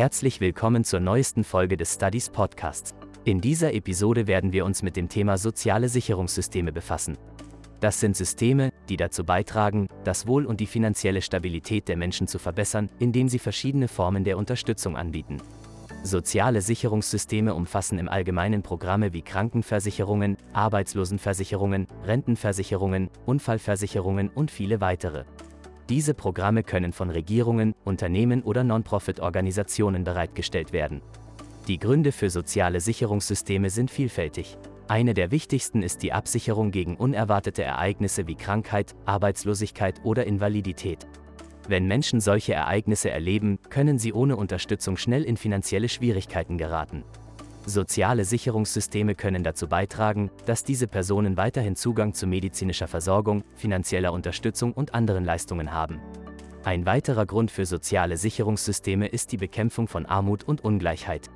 Herzlich willkommen zur neuesten Folge des Studies Podcasts. In dieser Episode werden wir uns mit dem Thema soziale Sicherungssysteme befassen. Das sind Systeme, die dazu beitragen, das Wohl und die finanzielle Stabilität der Menschen zu verbessern, indem sie verschiedene Formen der Unterstützung anbieten. Soziale Sicherungssysteme umfassen im Allgemeinen Programme wie Krankenversicherungen, Arbeitslosenversicherungen, Rentenversicherungen, Unfallversicherungen und viele weitere. Diese Programme können von Regierungen, Unternehmen oder Non-Profit-Organisationen bereitgestellt werden. Die Gründe für soziale Sicherungssysteme sind vielfältig. Eine der wichtigsten ist die Absicherung gegen unerwartete Ereignisse wie Krankheit, Arbeitslosigkeit oder Invalidität. Wenn Menschen solche Ereignisse erleben, können sie ohne Unterstützung schnell in finanzielle Schwierigkeiten geraten. Soziale Sicherungssysteme können dazu beitragen, dass diese Personen weiterhin Zugang zu medizinischer Versorgung, finanzieller Unterstützung und anderen Leistungen haben. Ein weiterer Grund für soziale Sicherungssysteme ist die Bekämpfung von Armut und Ungleichheit.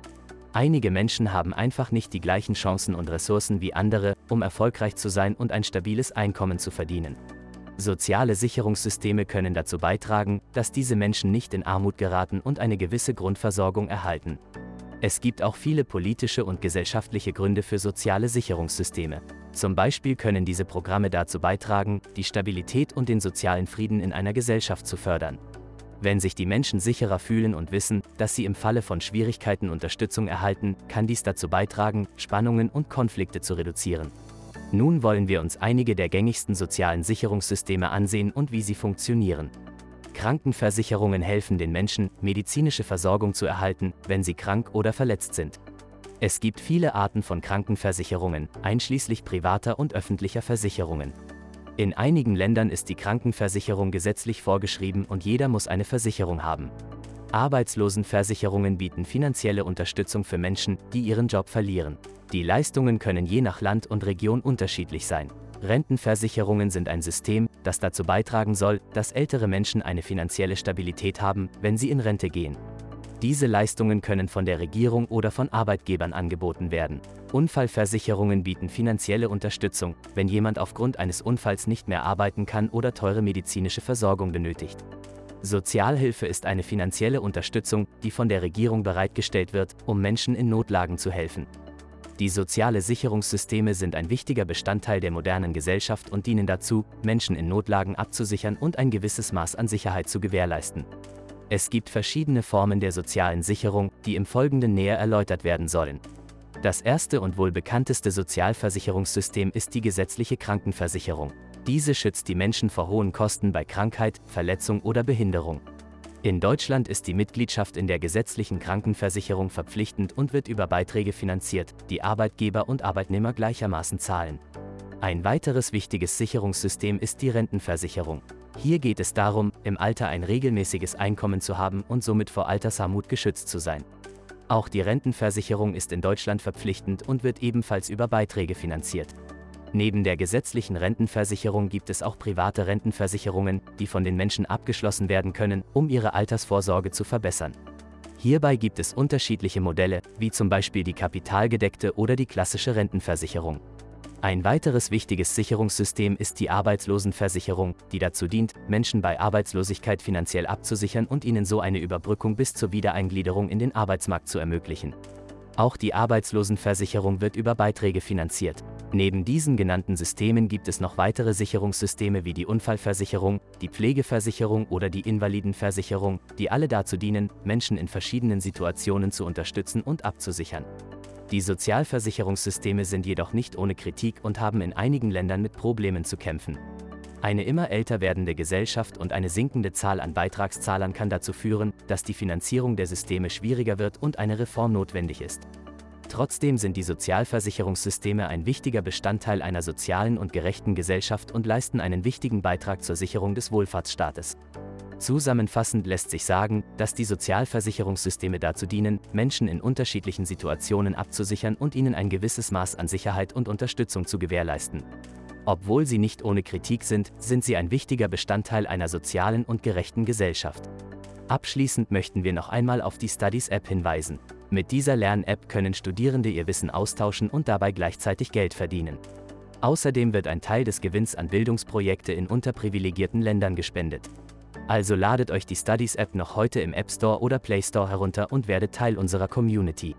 Einige Menschen haben einfach nicht die gleichen Chancen und Ressourcen wie andere, um erfolgreich zu sein und ein stabiles Einkommen zu verdienen. Soziale Sicherungssysteme können dazu beitragen, dass diese Menschen nicht in Armut geraten und eine gewisse Grundversorgung erhalten. Es gibt auch viele politische und gesellschaftliche Gründe für soziale Sicherungssysteme. Zum Beispiel können diese Programme dazu beitragen, die Stabilität und den sozialen Frieden in einer Gesellschaft zu fördern. Wenn sich die Menschen sicherer fühlen und wissen, dass sie im Falle von Schwierigkeiten Unterstützung erhalten, kann dies dazu beitragen, Spannungen und Konflikte zu reduzieren. Nun wollen wir uns einige der gängigsten sozialen Sicherungssysteme ansehen und wie sie funktionieren. Krankenversicherungen helfen den Menschen, medizinische Versorgung zu erhalten, wenn sie krank oder verletzt sind. Es gibt viele Arten von Krankenversicherungen, einschließlich privater und öffentlicher Versicherungen. In einigen Ländern ist die Krankenversicherung gesetzlich vorgeschrieben und jeder muss eine Versicherung haben. Arbeitslosenversicherungen bieten finanzielle Unterstützung für Menschen, die ihren Job verlieren. Die Leistungen können je nach Land und Region unterschiedlich sein. Rentenversicherungen sind ein System, das dazu beitragen soll, dass ältere Menschen eine finanzielle Stabilität haben, wenn sie in Rente gehen. Diese Leistungen können von der Regierung oder von Arbeitgebern angeboten werden. Unfallversicherungen bieten finanzielle Unterstützung, wenn jemand aufgrund eines Unfalls nicht mehr arbeiten kann oder teure medizinische Versorgung benötigt. Sozialhilfe ist eine finanzielle Unterstützung, die von der Regierung bereitgestellt wird, um Menschen in Notlagen zu helfen. Die soziale Sicherungssysteme sind ein wichtiger Bestandteil der modernen Gesellschaft und dienen dazu, Menschen in Notlagen abzusichern und ein gewisses Maß an Sicherheit zu gewährleisten. Es gibt verschiedene Formen der sozialen Sicherung, die im Folgenden näher erläutert werden sollen. Das erste und wohl bekannteste Sozialversicherungssystem ist die gesetzliche Krankenversicherung. Diese schützt die Menschen vor hohen Kosten bei Krankheit, Verletzung oder Behinderung. In Deutschland ist die Mitgliedschaft in der gesetzlichen Krankenversicherung verpflichtend und wird über Beiträge finanziert, die Arbeitgeber und Arbeitnehmer gleichermaßen zahlen. Ein weiteres wichtiges Sicherungssystem ist die Rentenversicherung. Hier geht es darum, im Alter ein regelmäßiges Einkommen zu haben und somit vor Altersarmut geschützt zu sein. Auch die Rentenversicherung ist in Deutschland verpflichtend und wird ebenfalls über Beiträge finanziert. Neben der gesetzlichen Rentenversicherung gibt es auch private Rentenversicherungen, die von den Menschen abgeschlossen werden können, um ihre Altersvorsorge zu verbessern. Hierbei gibt es unterschiedliche Modelle, wie zum Beispiel die kapitalgedeckte oder die klassische Rentenversicherung. Ein weiteres wichtiges Sicherungssystem ist die Arbeitslosenversicherung, die dazu dient, Menschen bei Arbeitslosigkeit finanziell abzusichern und ihnen so eine Überbrückung bis zur Wiedereingliederung in den Arbeitsmarkt zu ermöglichen. Auch die Arbeitslosenversicherung wird über Beiträge finanziert. Neben diesen genannten Systemen gibt es noch weitere Sicherungssysteme wie die Unfallversicherung, die Pflegeversicherung oder die Invalidenversicherung, die alle dazu dienen, Menschen in verschiedenen Situationen zu unterstützen und abzusichern. Die Sozialversicherungssysteme sind jedoch nicht ohne Kritik und haben in einigen Ländern mit Problemen zu kämpfen. Eine immer älter werdende Gesellschaft und eine sinkende Zahl an Beitragszahlern kann dazu führen, dass die Finanzierung der Systeme schwieriger wird und eine Reform notwendig ist. Trotzdem sind die Sozialversicherungssysteme ein wichtiger Bestandteil einer sozialen und gerechten Gesellschaft und leisten einen wichtigen Beitrag zur Sicherung des Wohlfahrtsstaates. Zusammenfassend lässt sich sagen, dass die Sozialversicherungssysteme dazu dienen, Menschen in unterschiedlichen Situationen abzusichern und ihnen ein gewisses Maß an Sicherheit und Unterstützung zu gewährleisten. Obwohl sie nicht ohne Kritik sind, sind sie ein wichtiger Bestandteil einer sozialen und gerechten Gesellschaft. Abschließend möchten wir noch einmal auf die Studies App hinweisen. Mit dieser Lern-App können Studierende ihr Wissen austauschen und dabei gleichzeitig Geld verdienen. Außerdem wird ein Teil des Gewinns an Bildungsprojekte in unterprivilegierten Ländern gespendet. Also ladet euch die Studies App noch heute im App Store oder Play Store herunter und werdet Teil unserer Community.